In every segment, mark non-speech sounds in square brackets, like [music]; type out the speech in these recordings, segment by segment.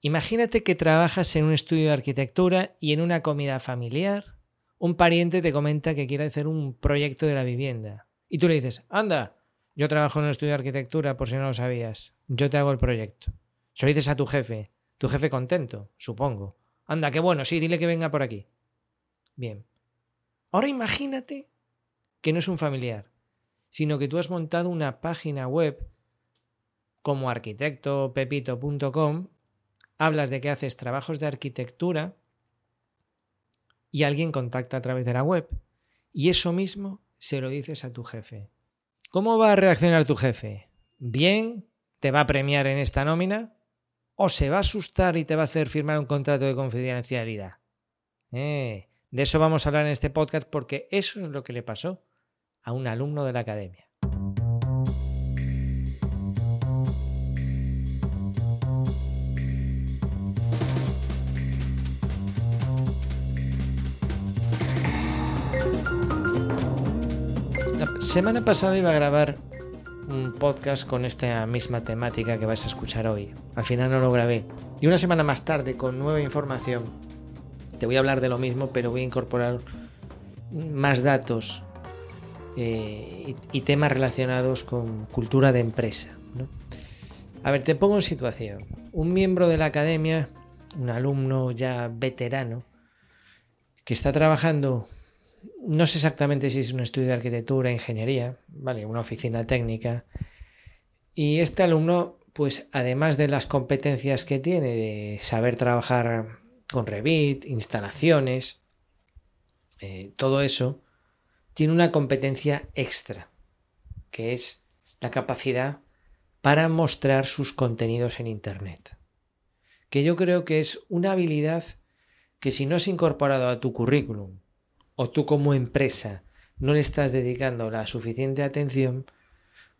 Imagínate que trabajas en un estudio de arquitectura y en una comida familiar un pariente te comenta que quiere hacer un proyecto de la vivienda. Y tú le dices, anda, yo trabajo en un estudio de arquitectura por si no lo sabías, yo te hago el proyecto. Se lo dices a tu jefe, tu jefe contento, supongo. Anda, qué bueno, sí, dile que venga por aquí. Bien. Ahora imagínate que no es un familiar, sino que tú has montado una página web como arquitecto pepito.com hablas de que haces trabajos de arquitectura y alguien contacta a través de la web. Y eso mismo se lo dices a tu jefe. ¿Cómo va a reaccionar tu jefe? ¿Bien? ¿Te va a premiar en esta nómina? ¿O se va a asustar y te va a hacer firmar un contrato de confidencialidad? Eh, de eso vamos a hablar en este podcast porque eso es lo que le pasó a un alumno de la academia. Semana pasada iba a grabar un podcast con esta misma temática que vais a escuchar hoy. Al final no lo grabé. Y una semana más tarde, con nueva información, te voy a hablar de lo mismo, pero voy a incorporar más datos eh, y, temas relacionados con cultura de empresa. A ver, te pongo en situación. Un miembro de la academia, un alumno ya veterano, que está trabajando no sé exactamente si es un estudio de arquitectura, ingeniería, vale, una oficina técnica. Y este alumno, pues además de las competencias que tiene de saber trabajar con Revit, instalaciones, eh, todo eso, tiene una competencia extra, que es la capacidad para mostrar sus contenidos en Internet. Que yo creo que es una habilidad que si no has incorporado a tu currículum o tú como empresa no le estás dedicando la suficiente atención,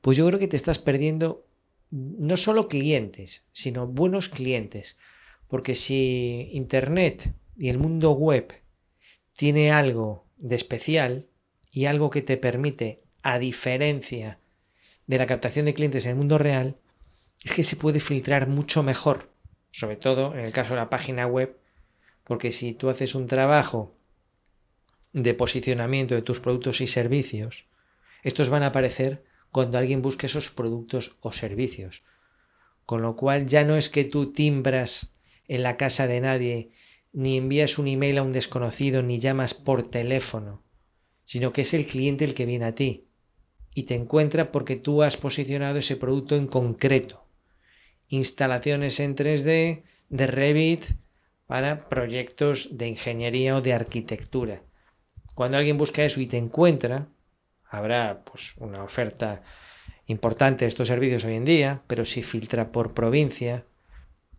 pues yo creo que te estás perdiendo no solo clientes, sino buenos clientes. Porque si Internet y el mundo web tiene algo de especial y algo que te permite, a diferencia de la captación de clientes en el mundo real, es que se puede filtrar mucho mejor, sobre todo en el caso de la página web, porque si tú haces un trabajo de posicionamiento de tus productos y servicios, estos van a aparecer cuando alguien busque esos productos o servicios. Con lo cual ya no es que tú timbras en la casa de nadie, ni envías un email a un desconocido, ni llamas por teléfono, sino que es el cliente el que viene a ti y te encuentra porque tú has posicionado ese producto en concreto. Instalaciones en 3D, de Revit, para proyectos de ingeniería o de arquitectura. Cuando alguien busca eso y te encuentra, habrá pues una oferta importante de estos servicios hoy en día, pero si filtra por provincia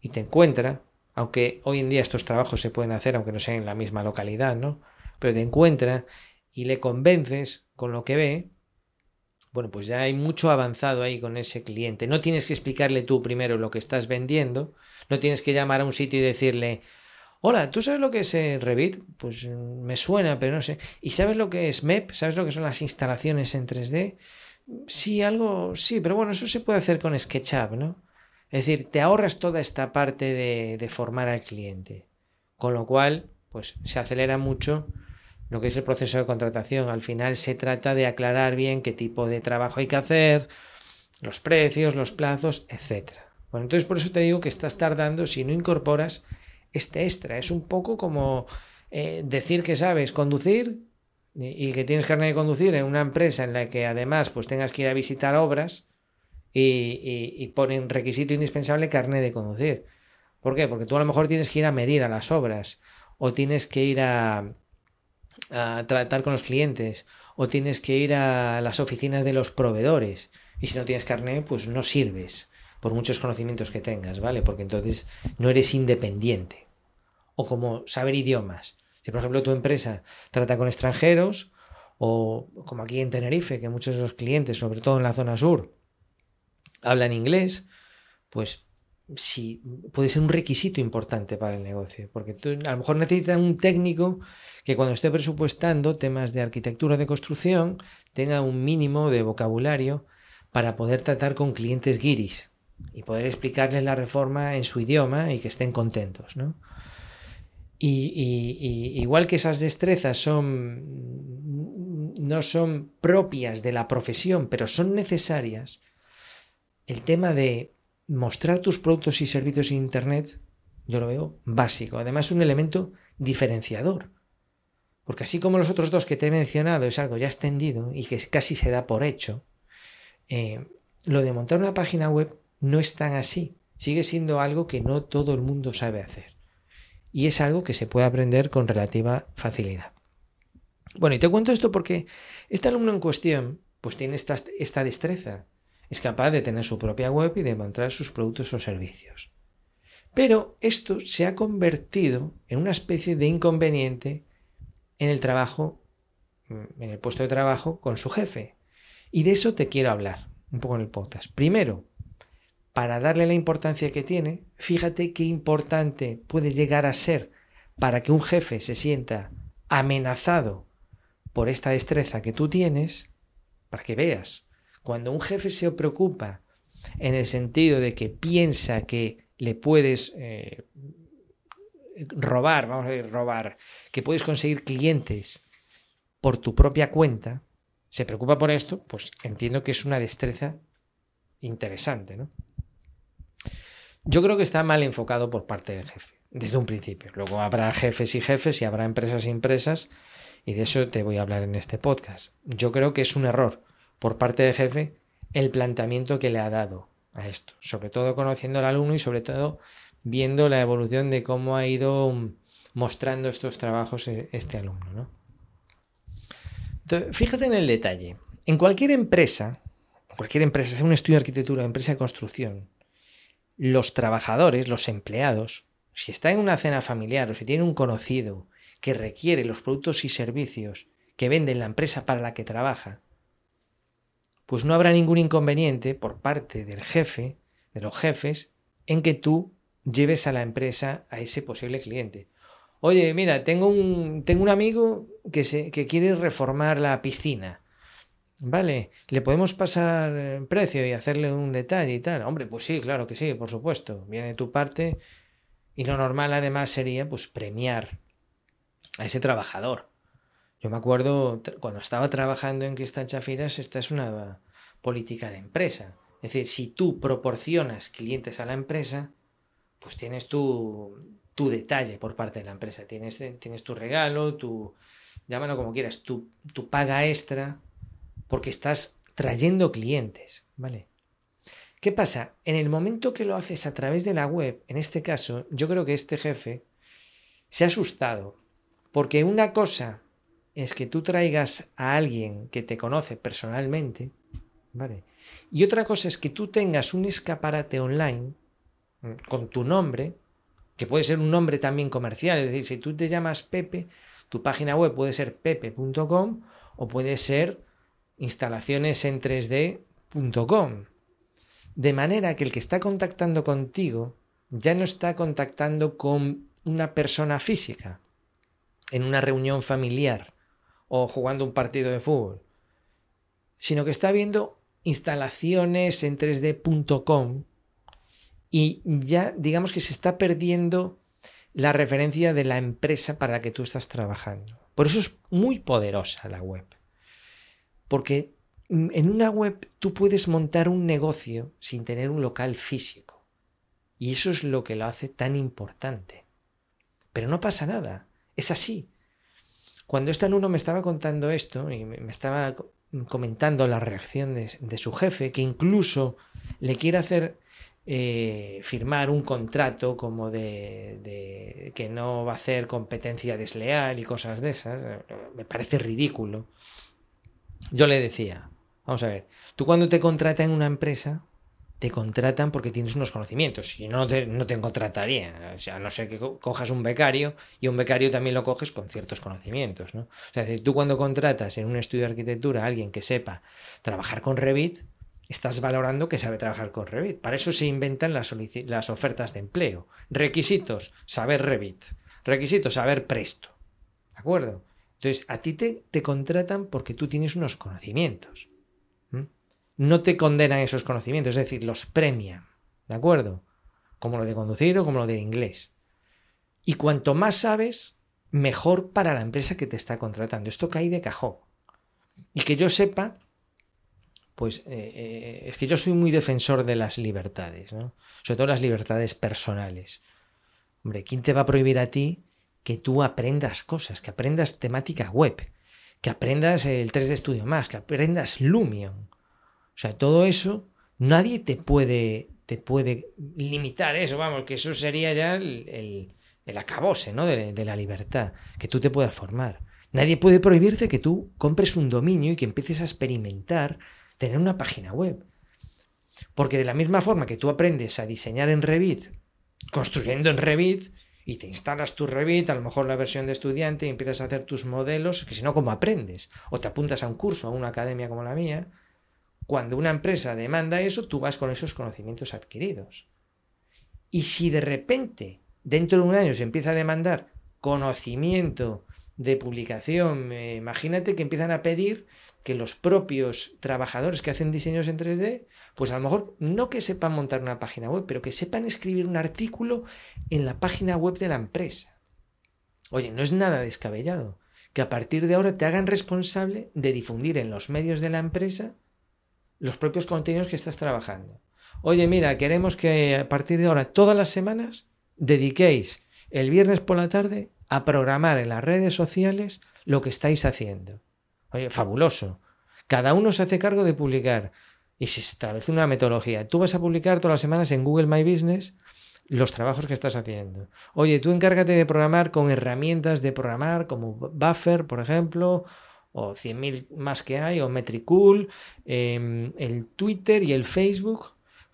y te encuentra, aunque hoy en día estos trabajos se pueden hacer aunque no sean en la misma localidad, ¿no? Pero te encuentra y le convences con lo que ve, bueno, pues ya hay mucho avanzado ahí con ese cliente. No tienes que explicarle tú primero lo que estás vendiendo, no tienes que llamar a un sitio y decirle, Hola, ¿tú sabes lo que es eh, Revit? Pues mm, me suena, pero no sé. ¿Y sabes lo que es MEP? ¿Sabes lo que son las instalaciones en 3D? Sí, algo, sí, pero bueno, eso se puede hacer con SketchUp, ¿no? Es decir, te ahorras toda esta parte de, de formar al cliente. Con lo cual, pues se acelera mucho lo que es el proceso de contratación. Al final se trata de aclarar bien qué tipo de trabajo hay que hacer, los precios, los plazos, etc. Bueno, entonces por eso te digo que estás tardando si no incorporas este extra. Es un poco como eh, decir que sabes conducir y, que tienes carne de conducir en una empresa en la que además pues tengas que ir a visitar obras y, y, ponen requisito indispensable carne de conducir. ¿Por qué? Porque tú a lo mejor tienes que ir a medir a las obras o tienes que ir a, a tratar con los clientes o tienes que ir a las oficinas de los proveedores. Y si no tienes carne, pues no sirves por muchos conocimientos que tengas, ¿vale? Porque entonces no eres independiente. O como saber idiomas. Si por ejemplo tu empresa trata con extranjeros, o como aquí en Tenerife, que muchos de los clientes, sobre todo en la zona sur, hablan inglés, pues sí, puede ser un requisito importante para el negocio, porque tú, a lo mejor necesitas un técnico que cuando esté presupuestando temas de arquitectura de construcción tenga un mínimo de vocabulario para poder tratar con clientes guiris, y poder explicarles la reforma en su idioma y que estén contentos, ¿no? Y, igual que esas destrezas son no son propias de la profesión, pero son necesarias, el tema de mostrar tus productos y servicios en Internet, yo lo veo básico. Además, un elemento diferenciador. Porque así como los otros dos que te he mencionado es algo ya extendido y que casi se da por hecho, eh, lo de montar una página web no es tan así. Sigue siendo algo que no todo el mundo sabe hacer. Y es algo que se puede aprender con relativa facilidad. Bueno, y te cuento esto porque este alumno en cuestión pues tiene esta, esta destreza. Es capaz de tener su propia web y de montar sus productos o servicios. Pero esto se ha convertido en una especie de inconveniente en el trabajo, en el puesto de trabajo con su jefe. Y de eso te quiero hablar un poco en el podcast. Primero, para darle la importancia que tiene, fíjate qué importante puede llegar a ser para que un jefe se sienta amenazado por esta destreza que tú tienes, para que veas, cuando un jefe se preocupa en el sentido de que piensa que le puedes eh, robar, vamos a decir, robar, que puedes conseguir clientes por tu propia cuenta, se preocupa por esto, pues entiendo que es una destreza interesante, ¿no? Yo creo que está mal enfocado por parte del jefe, desde un principio. Luego habrá jefes y jefes y habrá empresas y empresas, y de eso te voy a hablar en este podcast. Yo creo que es un error por parte del jefe el planteamiento que le ha dado a esto, sobre todo conociendo al alumno y sobre todo viendo la evolución de cómo ha ido mostrando estos trabajos e-, este alumno. ¿no? fíjate en el detalle. En cualquier empresa, cualquier empresa, sea un estudio de arquitectura, empresa de construcción, los trabajadores, los empleados, si está en una cena familiar o si tiene un conocido que requiere los productos y servicios que vende la empresa para la que trabaja, pues no habrá ningún inconveniente por parte del jefe, de los jefes, en que tú lleves a la empresa a ese posible cliente. Oye, mira, tengo un, tengo un amigo que, se, que quiere reformar la piscina. Vale, ¿le podemos pasar precio y hacerle un detalle y tal? Hombre, pues sí, claro que sí, por supuesto. Viene tu parte. Y lo normal además sería pues premiar a ese trabajador. Yo me acuerdo cuando estaba trabajando en Cristal Chafiras, esta es una política de empresa. Es decir, si tú proporcionas clientes a la empresa, pues tienes tu, tu detalle por parte de la empresa. Tienes, tienes tu regalo, tu, llámalo como quieras, tu, tu paga extra, porque estás trayendo clientes, ¿vale? ¿Qué pasa? En el momento que lo haces a través de la web, en este caso, yo creo que este jefe se ha asustado, porque una cosa es que tú traigas a alguien que te conoce personalmente, ¿vale? Y otra cosa es que tú tengas un escaparate online con tu nombre, que puede ser un nombre también comercial, es decir, si tú te llamas Pepe, tu página web puede ser pepe.com o puede ser instalaciones en 3d.com. De manera que el que está contactando contigo ya no está contactando con una persona física en una reunión familiar o jugando un partido de fútbol, sino que está viendo instalaciones en 3d.com y ya digamos que se está perdiendo la referencia de la empresa para la que tú estás trabajando. Por eso es muy poderosa la web. Porque en una web tú puedes montar un negocio sin tener un local físico. Y eso es lo que lo hace tan importante. Pero no pasa nada. Es así. Cuando este alumno me estaba contando esto y me estaba comentando la reacción de, de su jefe, que incluso le quiere hacer eh, firmar un contrato como de, que no va a hacer competencia desleal y cosas de esas, eh, me parece ridículo. Yo le decía, vamos a ver, tú cuando te contratan en una empresa, te contratan porque tienes unos conocimientos, si no te, no te contratarían, o sea, no sé que cojas un becario y un becario también lo coges con ciertos conocimientos, ¿no? O sea, tú cuando contratas en un estudio de arquitectura a alguien que sepa trabajar con Revit, estás valorando que sabe trabajar con Revit. Para eso se inventan las, las ofertas de empleo. Requisitos, saber Revit. Requisitos, saber Presto. ¿De acuerdo? Entonces, a ti te, contratan porque tú tienes unos conocimientos. No te condenan esos conocimientos, es decir, los premian. ¿de acuerdo? Como lo de conducir o como lo de inglés. Y cuanto más sabes, mejor para la empresa que te está contratando. Esto cae de cajón. Y que yo sepa, pues eh, eh, es que yo soy muy defensor de las libertades, ¿no? Sobre todo las libertades personales. Hombre, ¿quién te va a prohibir a ti que tú aprendas cosas, que aprendas temática web, que aprendas el 3D Studio más, que aprendas Lumion? O sea, todo eso, nadie te puede, te puede limitar eso, vamos, que eso sería ya el, el, acabose, ¿no? De, de la libertad, que tú te puedas formar. Nadie puede prohibirte que tú compres un dominio y que empieces a experimentar tener una página web. Porque de la misma forma que tú aprendes a diseñar en Revit, construyendo en Revit, y te instalas tu Revit, a lo mejor la versión de estudiante, y empiezas a hacer tus modelos, que si no, ¿cómo aprendes? O te apuntas a un curso, a una academia como la mía. Cuando una empresa demanda eso, tú vas con esos conocimientos adquiridos. Y si de repente, dentro de un año, se empieza a demandar conocimiento de publicación, eh, imagínate que empiezan a pedir que los propios trabajadores que hacen diseños en 3D, pues a lo mejor no que sepan montar una página web, pero que sepan escribir un artículo en la página web de la empresa. Oye, no es nada descabellado que a partir de ahora te hagan responsable de difundir en los medios de la empresa los propios contenidos que estás trabajando. Oye, mira, queremos que a partir de ahora todas las semanas dediquéis el viernes por la tarde a programar en las redes sociales lo que estáis haciendo. Oye, fabuloso. Cada uno se hace cargo de publicar y se establece una metodología. Tú vas a publicar todas las semanas en Google My Business los trabajos que estás haciendo. Oye, tú encárgate de programar con herramientas de programar como Buffer, por ejemplo, o 100.000 más que hay, o Metricool, em, el Twitter y el Facebook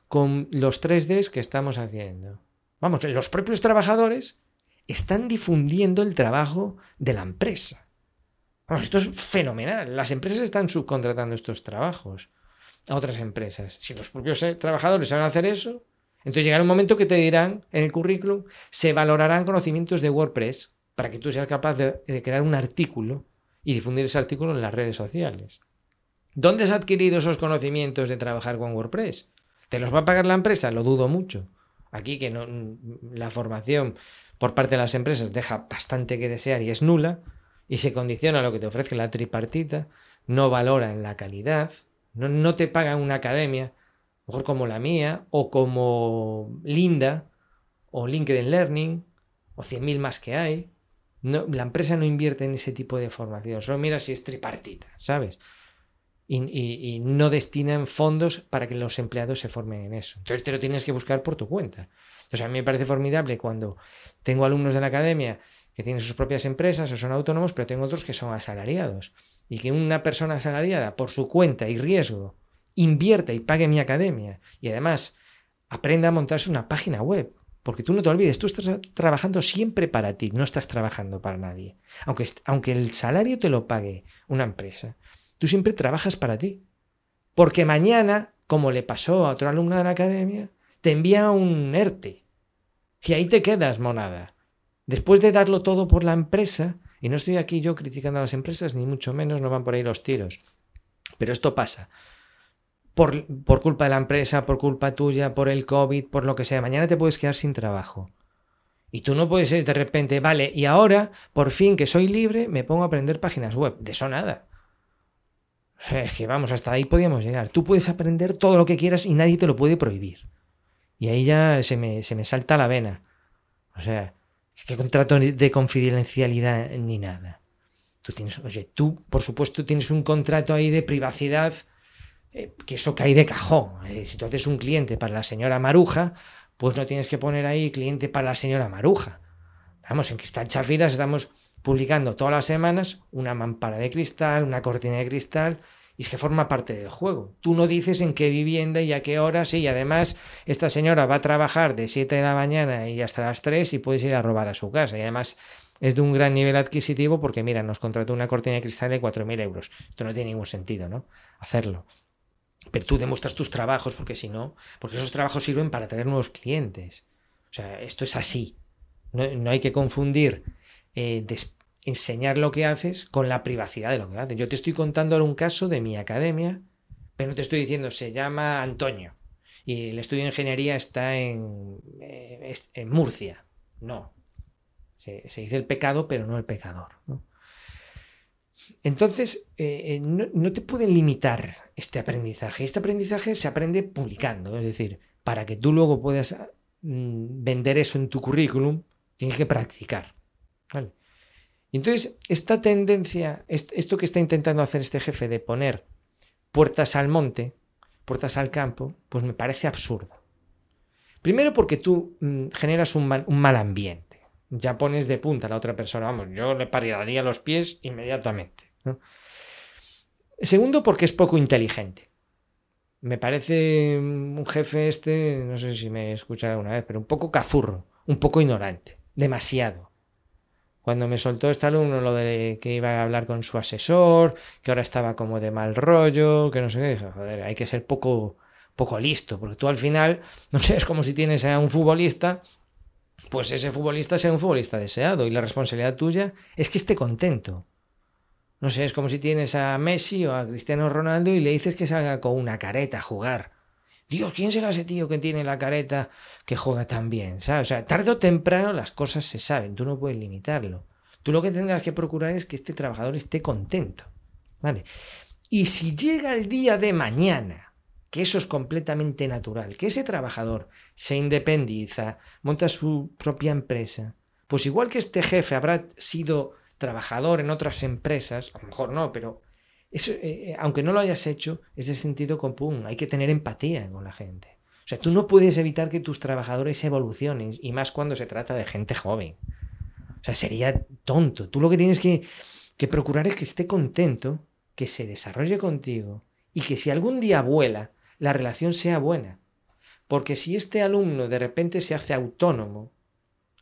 con los 3Ds que estamos haciendo. Vamos, los propios trabajadores están difundiendo el trabajo de la empresa esto es fenomenal. Las empresas están subcontratando estos trabajos a otras empresas. Si los propios eh, trabajadores saben hacer eso, entonces llegará un momento que te dirán en el currículum, se valorarán conocimientos de WordPress para que tú seas capaz de, crear un artículo y difundir ese artículo en las redes sociales. ¿Dónde has adquirido esos conocimientos de trabajar con WordPress? ¿Te los va a pagar la empresa? Lo dudo mucho. Aquí que no, la formación por parte de las empresas deja bastante que desear y es nula, y se condiciona a lo que te ofrece la tripartita, no valoran la calidad, no, no te pagan una academia, mejor como la mía, o como Linda, o LinkedIn Learning, o 100.000 más que hay. La empresa no invierte en ese tipo de formación, solo mira si es tripartita, ¿sabes? Y, y, no destinan fondos para que los empleados se formen en eso. Entonces te lo tienes que buscar por tu cuenta. Entonces a mí me parece formidable cuando tengo alumnos de la academia que tienen sus propias empresas o son autónomos, pero tengo otros que son asalariados. Y que una persona asalariada, por su cuenta y riesgo, invierta y pague mi academia y además aprenda a montarse una página web. Porque tú no te olvides, tú estás trabajando siempre para ti, no estás trabajando para nadie. Aunque, aunque el salario te lo pague una empresa, tú siempre trabajas para ti. Porque mañana, como le pasó a otro alumno de la academia, te envía un ERTE. Y ahí te quedas, monada. Después de darlo todo por la empresa, y no estoy aquí yo criticando a las empresas, ni mucho menos, no van por ahí los tiros, pero esto pasa. Por, por, culpa de la empresa, por culpa tuya, por el COVID, por lo que sea, mañana te puedes quedar sin trabajo. Y tú no puedes ser de repente, vale, y ahora, por fin que soy libre, me pongo a aprender páginas web. De eso nada. O sea, es que vamos, hasta ahí podíamos llegar. Tú puedes aprender todo lo que quieras y nadie te lo puede prohibir. Y ahí ya se me, se me salta la vena. O sea, ¿Qué contrato de confidencialidad ni nada? Tú tienes, oye, tú, por supuesto, tienes un contrato ahí de privacidad, eh, que eso cae de cajón. Si tú haces un cliente para la señora Maruja, pues no tienes que poner ahí cliente para la señora Maruja. Vamos, en Cristal Chafiras estamos publicando todas las semanas una mampara de cristal, una cortina de cristal, y es que forma parte del juego. Tú no dices en qué vivienda y a qué hora, sí, y además esta señora va a trabajar de 7 de la mañana y hasta las 3 y puedes ir a robar a su casa. Y además es de un gran nivel adquisitivo porque, mira, nos contrató una cortina de cristal de 4.000 euros. Esto no tiene ningún sentido, ¿no? Hacerlo. Pero tú demuestras tus trabajos porque si no, porque esos trabajos sirven para tener nuevos clientes. O sea, esto es así. No, hay que confundir eh, enseñar lo que haces con la privacidad de lo que haces. Yo te estoy contando ahora un caso de mi academia, pero no te estoy diciendo se llama Antonio y el estudio de ingeniería está en, eh, Murcia. No. Se, dice el pecado, pero no el pecador. Entonces, eh, eh, no, te pueden limitar este aprendizaje. Este aprendizaje se aprende publicando, es decir, para que tú luego puedas mm, vender eso en tu currículum, tienes que practicar. Entonces, esta tendencia, esto que está intentando hacer este jefe de poner puertas al monte, puertas al campo, pues me parece absurdo. Primero porque tú mm, generas un mal, ambiente. Ya pones de punta a la otra persona. Vamos, yo le pararía los pies inmediatamente. Segundo porque es poco inteligente. Me parece un jefe este, no sé si me escuchará alguna vez, pero un poco cazurro, un poco ignorante, demasiado. Cuando me soltó este alumno lo de que iba a hablar con su asesor, que ahora estaba como de mal rollo, que no sé qué, dije, joder, hay que ser poco, poco listo, porque tú al final, [laughs] no sé, es como si tienes a un futbolista, pues ese futbolista sea un futbolista deseado y la responsabilidad tuya es que esté contento. No sé, es como si tienes a Messi o a Cristiano Ronaldo y le dices que salga con una careta a jugar. Dios, ¿quién será ese tío que tiene la careta que juega tan bien? ¿Sabes? O sea, tarde o temprano las cosas se saben, tú no puedes limitarlo. Tú lo que tendrás que procurar es que este trabajador esté contento. ¿Vale? Y si llega el día de mañana, que eso es completamente natural, que ese trabajador se independiza, monta su propia empresa, pues igual que este jefe habrá sido trabajador en otras empresas, a lo mejor no, pero eso, eh, eh, aunque no lo hayas hecho, es de sentido común. Hay que tener empatía con la gente. O sea, tú no puedes evitar que tus trabajadores evolucionen, y más cuando se trata de gente joven. O sea, sería tonto. Tú lo que tienes que, que procurar es que esté contento, que se desarrolle contigo y que si algún día vuela, la relación sea buena. Porque si este alumno de repente se hace autónomo,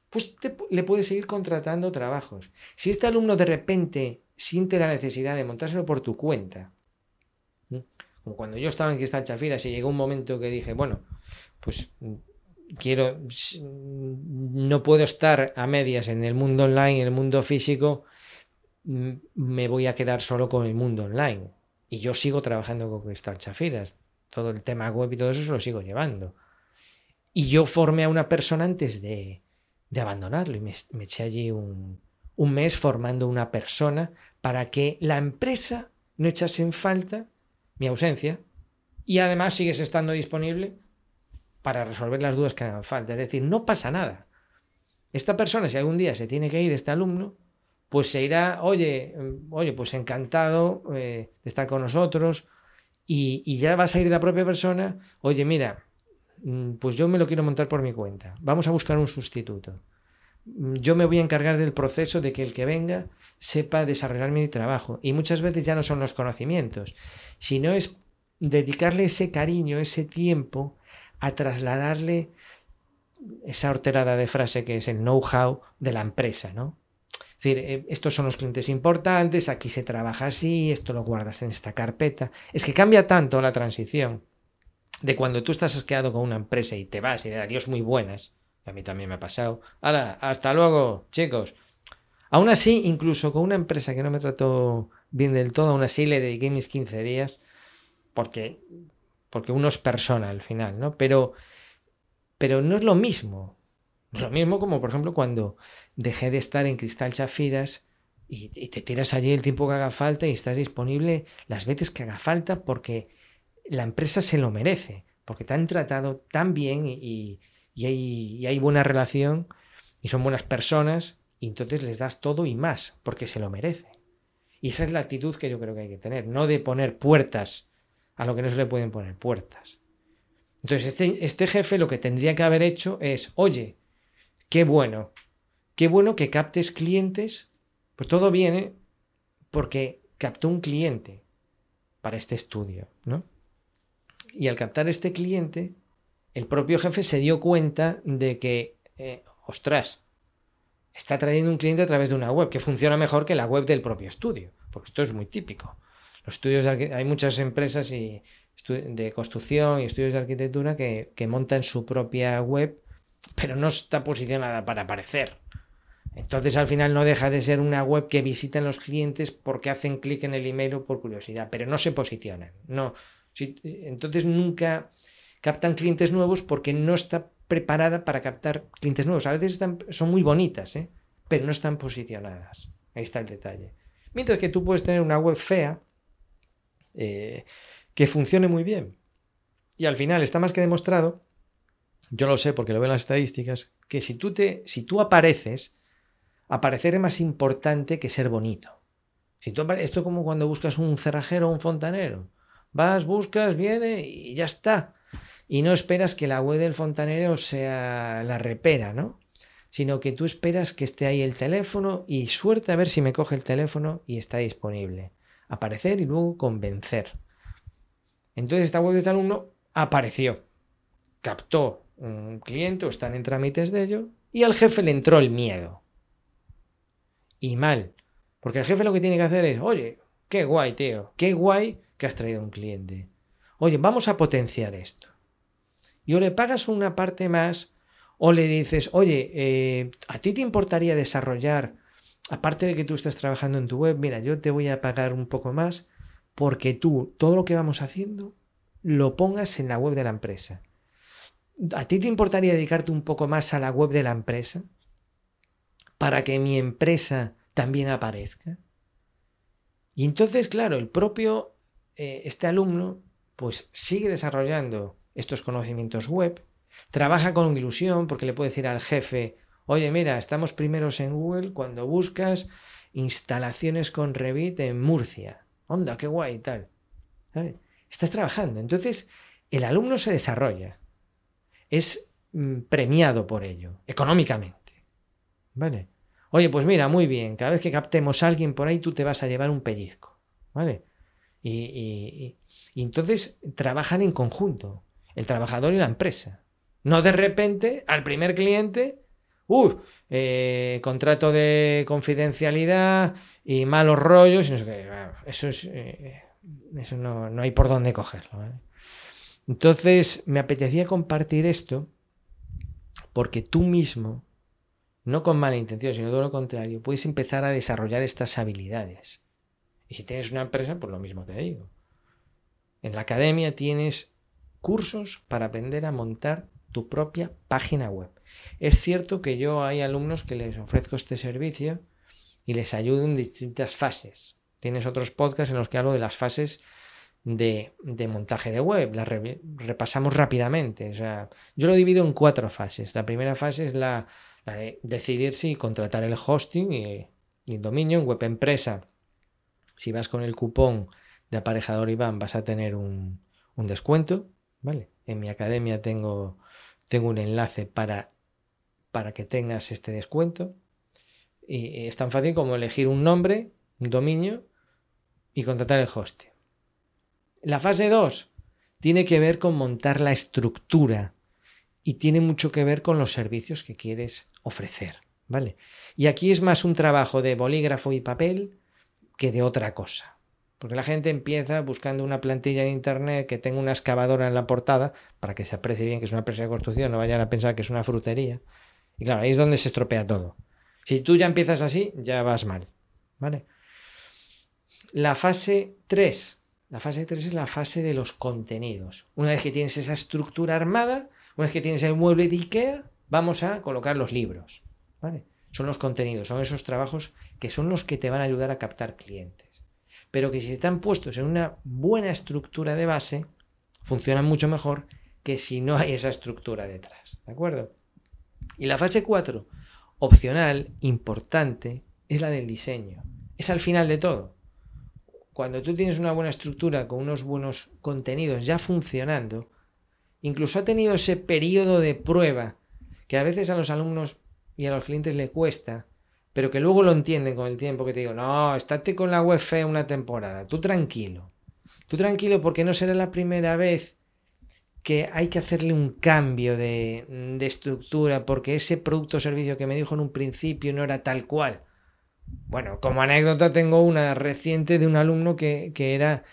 pues le puedes seguir contratando trabajos. Si este alumno de repente siente la necesidad de montárselo por tu cuenta. Como cuando yo estaba en Cristal Chafiras y llegó un momento que dije, bueno, pues mm, quiero, mm, no puedo estar a medias en el mundo online, en el mundo físico, mm, me voy a quedar solo con el mundo online. Y yo sigo trabajando con Cristal Chafiras. Todo el tema web y todo eso se lo sigo llevando. Y yo formé a una persona antes de, de abandonarlo y me eché allí un, un mes formando una persona para que la empresa no echase en falta mi ausencia y además sigues estando disponible para resolver las dudas que hagan falta. Es decir, no pasa nada. Esta persona, si algún día se tiene que ir, este alumno, pues se irá, oye, oye, pues encantado eh, de estar con nosotros y, y ya va a salir la propia persona, oye, mira, mm, pues yo me lo quiero montar por mi cuenta, vamos a buscar un sustituto yo me voy a encargar del proceso de que el que venga sepa desarrollar mi trabajo. Y muchas veces ya no son los conocimientos, sino es dedicarle ese cariño, ese tiempo a trasladarle esa horterada de frase que es el know-how de la empresa, ¿no? Es decir, eh, estos son los clientes importantes, aquí se trabaja así, esto lo guardas en esta carpeta. Es que cambia tanto la transición de cuando tú estás asqueado con una empresa y te vas y de adiós muy buenas, a mí también me ha pasado. ¡Hala! Hasta luego, chicos. Aún así, incluso con una empresa que no me trató bien del todo, aún así le dediqué mis 15 días porque, porque uno es persona al final, ¿no? Pero, pero no es lo mismo. lo mismo como, por ejemplo, cuando dejé de estar en Cristal Chafiras y, te tiras allí el tiempo que haga falta y estás disponible las veces que haga falta porque la empresa se lo merece, porque te han tratado tan bien y, y hay, buena relación y son buenas personas y entonces les das todo y más porque se lo merece. Y esa es la actitud que yo creo que hay que tener, no de poner puertas a lo que no se le pueden poner puertas. Entonces este, este jefe lo que tendría que haber hecho es, oye, qué bueno, qué bueno que captes clientes, pues todo viene porque captó un cliente para este estudio, ¿no? Y al captar este cliente, el propio jefe se dio cuenta de que, eh, ostras, está trayendo un cliente a través de una web que funciona mejor que la web del propio estudio, porque esto es muy típico. Los estudios hay muchas empresas de construcción y estudios de arquitectura que, montan su propia web, pero no está posicionada para aparecer. Entonces al final no deja de ser una web que visitan los clientes porque hacen clic en el email o por curiosidad, pero no se posicionan. No. entonces nunca captan clientes nuevos porque no está preparada para captar clientes nuevos. A veces son muy bonitas, ¿eh? pero no están posicionadas. Ahí está el detalle. Mientras que tú puedes tener una web fea eh, que funcione muy bien. Y al final está más que demostrado, yo lo sé porque lo veo en las estadísticas, que si tú, te, si tú apareces, aparecer es más importante que ser bonito. Si tú esto es como cuando buscas un cerrajero o un fontanero. Vas, buscas, viene y ya está. Y no esperas que la web del fontanero sea la repera, ¿no? Sino que tú esperas que esté ahí el teléfono y suerte a ver si me coge el teléfono y está disponible. Aparecer y luego convencer. Entonces esta web de este alumno apareció. Captó un cliente o están en trámites de ello y al jefe le entró el miedo. Y mal. Porque el jefe lo que tiene que hacer es, oye, qué guay, tío, qué guay que has traído un cliente. Oye, vamos a potenciar esto. Y o le pagas una parte más o le dices, oye, eh, ¿a ti te importaría desarrollar, aparte de que tú estás trabajando en tu web, mira, yo te voy a pagar un poco más porque tú todo lo que vamos haciendo lo pongas en la web de la empresa. ¿A ti te importaría dedicarte un poco más a la web de la empresa? Para que mi empresa también aparezca. Y entonces, claro, el propio, eh, este alumno, pues sigue desarrollando estos conocimientos web, trabaja con ilusión porque le puede decir al jefe, oye, mira, estamos primeros en Google cuando buscas instalaciones con Revit en Murcia. Onda, qué guay y tal. Estás trabajando. Entonces, el alumno se desarrolla. Es mm, premiado por ello, económicamente. ¿Vale? Oye, pues mira, muy bien, cada vez que captemos a alguien por ahí, tú te vas a llevar un pellizco. ¿Vale? Y, entonces trabajan en conjunto, el trabajador y la empresa. No de repente, al primer cliente, ¡uh! contrato de confidencialidad y malos rollos. Eso es. Eh, eso no, no, hay por dónde cogerlo. Entonces, me apetecía compartir esto porque tú mismo, no con mala intención, sino todo lo contrario, puedes empezar a desarrollar estas habilidades. Y si tienes una empresa, pues lo mismo te digo. En la academia tienes cursos para aprender a montar tu propia página web. Es cierto que yo hay alumnos que les ofrezco este servicio y les ayudo en distintas fases. Tienes otros podcasts en los que hablo de las fases de, montaje de web. Las repasamos rápidamente. O sea, yo lo divido en cuatro fases. La primera fase es la, de decidir si contratar el hosting y, el dominio en web empresa. Si vas con el cupón de aparejador Iván vas a tener un, un descuento. ¿Vale? En mi academia tengo, tengo un enlace para, para que tengas este descuento. Y es tan fácil como elegir un nombre, un dominio y contratar el hosting. La fase 2 tiene que ver con montar la estructura y tiene mucho que ver con los servicios que quieres ofrecer, ¿vale? Y aquí es más un trabajo de bolígrafo y papel que de otra cosa. Porque la gente empieza buscando una plantilla en internet que tenga una excavadora en la portada para que se aprecie bien que es una empresa de construcción, no vayan a pensar que es una frutería. Y claro, ahí es donde se estropea todo. Si tú ya empiezas así, ya vas mal, ¿vale? La fase 3. La fase 3 es la fase de los contenidos. Una vez que tienes esa estructura armada, una vez que tienes el mueble de IKEA, vamos a colocar los libros. ¿vale? Son los contenidos, son esos trabajos que son los que te van a ayudar a captar clientes. Pero que si están puestos en una buena estructura de base, funcionan mucho mejor que si no hay esa estructura detrás. ¿De acuerdo? Y la fase 4, opcional, importante, es la del diseño. Es al final de todo cuando tú tienes una buena estructura con unos buenos contenidos ya funcionando, incluso ha tenido ese periodo de prueba que a veces a los alumnos y a los clientes le cuesta, pero que luego lo entienden con el tiempo, que te digo, no, estate con la web fea una temporada, tú tranquilo, tú tranquilo porque no será la primera vez que hay que hacerle un cambio de, de estructura porque ese producto o servicio que me dijo en un principio no era tal cual bueno, como anécdota tengo una reciente de un alumno que, era,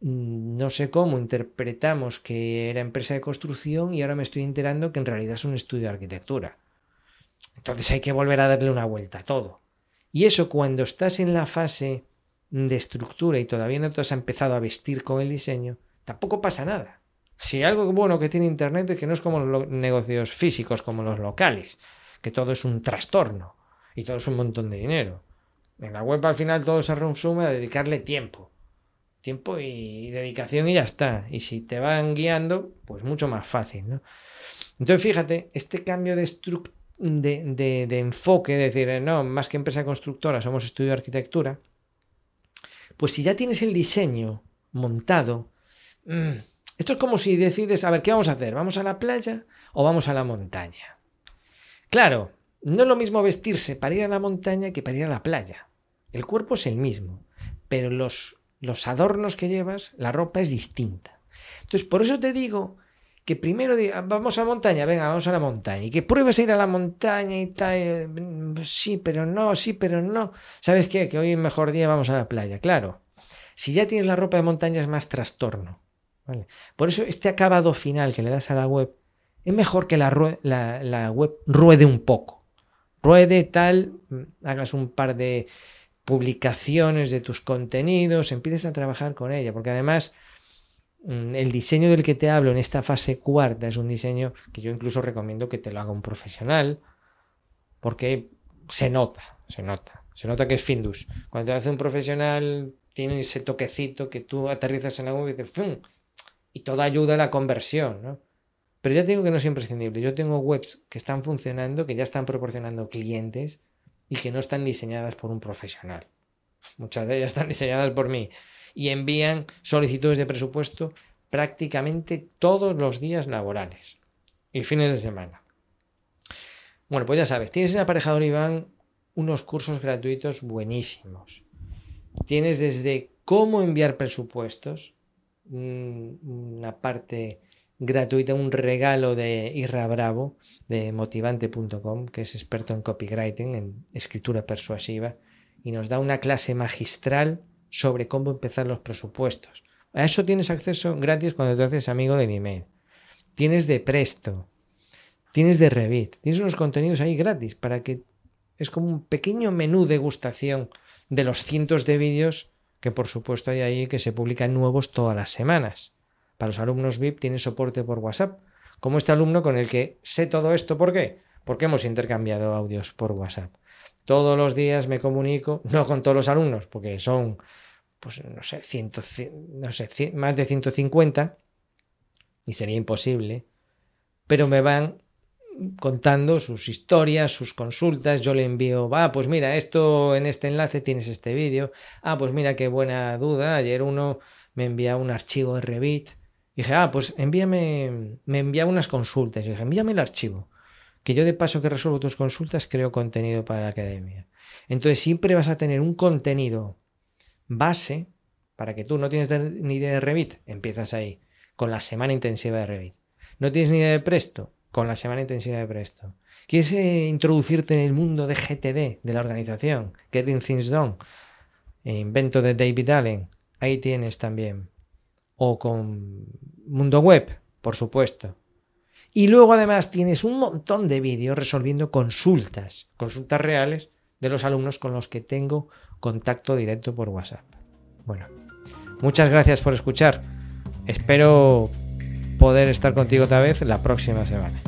mm, no sé cómo, interpretamos que era empresa de construcción y ahora me estoy enterando que en realidad es un estudio de arquitectura. Entonces hay que volver a darle una vuelta a todo. Y eso cuando estás en la fase de estructura y todavía no te has empezado a vestir con el diseño, tampoco pasa nada. Si algo bueno que tiene Internet es que no es como los negocios físicos, como los locales, que todo es un trastorno y todo es un montón de dinero. En la web al final todo se resume a dedicarle tiempo. Tiempo y dedicación y ya está. Y si te van guiando, pues mucho más fácil, ¿no? Entonces, fíjate, este cambio de, de, de, enfoque, de decir, no, más que empresa constructora, somos estudio de arquitectura, pues si ya tienes el diseño montado, mm, esto es como si decides, a ver, ¿qué vamos a hacer? ¿Vamos a la playa o vamos a la montaña? Claro, no es lo mismo vestirse para ir a la montaña que para ir a la playa. El cuerpo es el mismo, pero los, los adornos que llevas, la ropa es distinta. Entonces, por eso te digo que primero diga, vamos a la montaña, venga, vamos a la montaña, y que pruebes a ir a la montaña y tal, mm, sí, pero no, sí, pero no. ¿Sabes qué? Que hoy es mejor día, vamos a la playa, claro. Si ya tienes la ropa de montaña es más trastorno. Por eso este acabado final que le das a la web es mejor que la, web ruede un poco. Ruede tal, mm, hagas un par de publicaciones de tus contenidos, empieces a trabajar con ella, porque además el diseño del que te hablo en esta fase cuarta es un diseño que yo incluso recomiendo que te lo haga un profesional, porque se nota, se nota, se nota que es Findus. Cuando te hace un profesional, tiene ese toquecito que tú aterrizas en la web y dices ¡fum! Y todo ayuda a la conversión, ¿no? Pero ya tengo que no es imprescindible. Yo tengo webs que están funcionando, que ya están proporcionando clientes y que no están diseñadas por un profesional. Muchas de ellas están diseñadas por mí y envían solicitudes de presupuesto prácticamente todos los días laborales y fines de semana. Bueno, pues ya sabes, tienes en Aparejador Iván unos cursos gratuitos buenísimos. Tienes desde cómo enviar presupuestos, una parte gratuita, un regalo de Irra Bravo de motivante.com, que es experto en copywriting, en escritura persuasiva, y nos da una clase magistral sobre cómo empezar los presupuestos. A eso tienes acceso gratis cuando te haces amigo del email. Tienes de Presto, tienes de Revit, tienes unos contenidos ahí gratis para que es como un pequeño menú de degustación de los cientos de vídeos que por supuesto hay ahí que se publican nuevos todas las semanas. Para los alumnos VIP tienes soporte por WhatsApp, como este alumno con el que sé todo esto. ¿Por qué? Porque hemos intercambiado audios por WhatsApp. Todos los días me comunico, no con todos los alumnos, porque son, pues no sé, no sé más de 150, y sería imposible, pero me van contando sus historias, sus consultas, yo le envío, va, pues mira, esto en este enlace tienes este vídeo, ah, pues mira qué buena duda, ayer uno me envía un archivo de Revit, dije, ah, pues envíame, me envía unas consultas, y dije, envíame el archivo que yo de paso que resuelvo tus consultas creo contenido para la academia. Entonces siempre vas a tener un contenido base para que tú no tienes ni idea de Revit, empiezas ahí, con la semana intensiva de Revit. No tienes ni idea de Presto, con la semana intensiva de Presto. ¿Quieres eh, introducirte en el mundo de GTD, de la organización? Getting Things Done, invento de David Allen, ahí tienes también. O con Mundo Web, por supuesto. Y luego además tienes un montón de vídeos resolviendo consultas, consultas reales de los alumnos con los que tengo contacto directo por WhatsApp. Bueno, muchas gracias por escuchar. Espero poder estar contigo otra vez la próxima semana.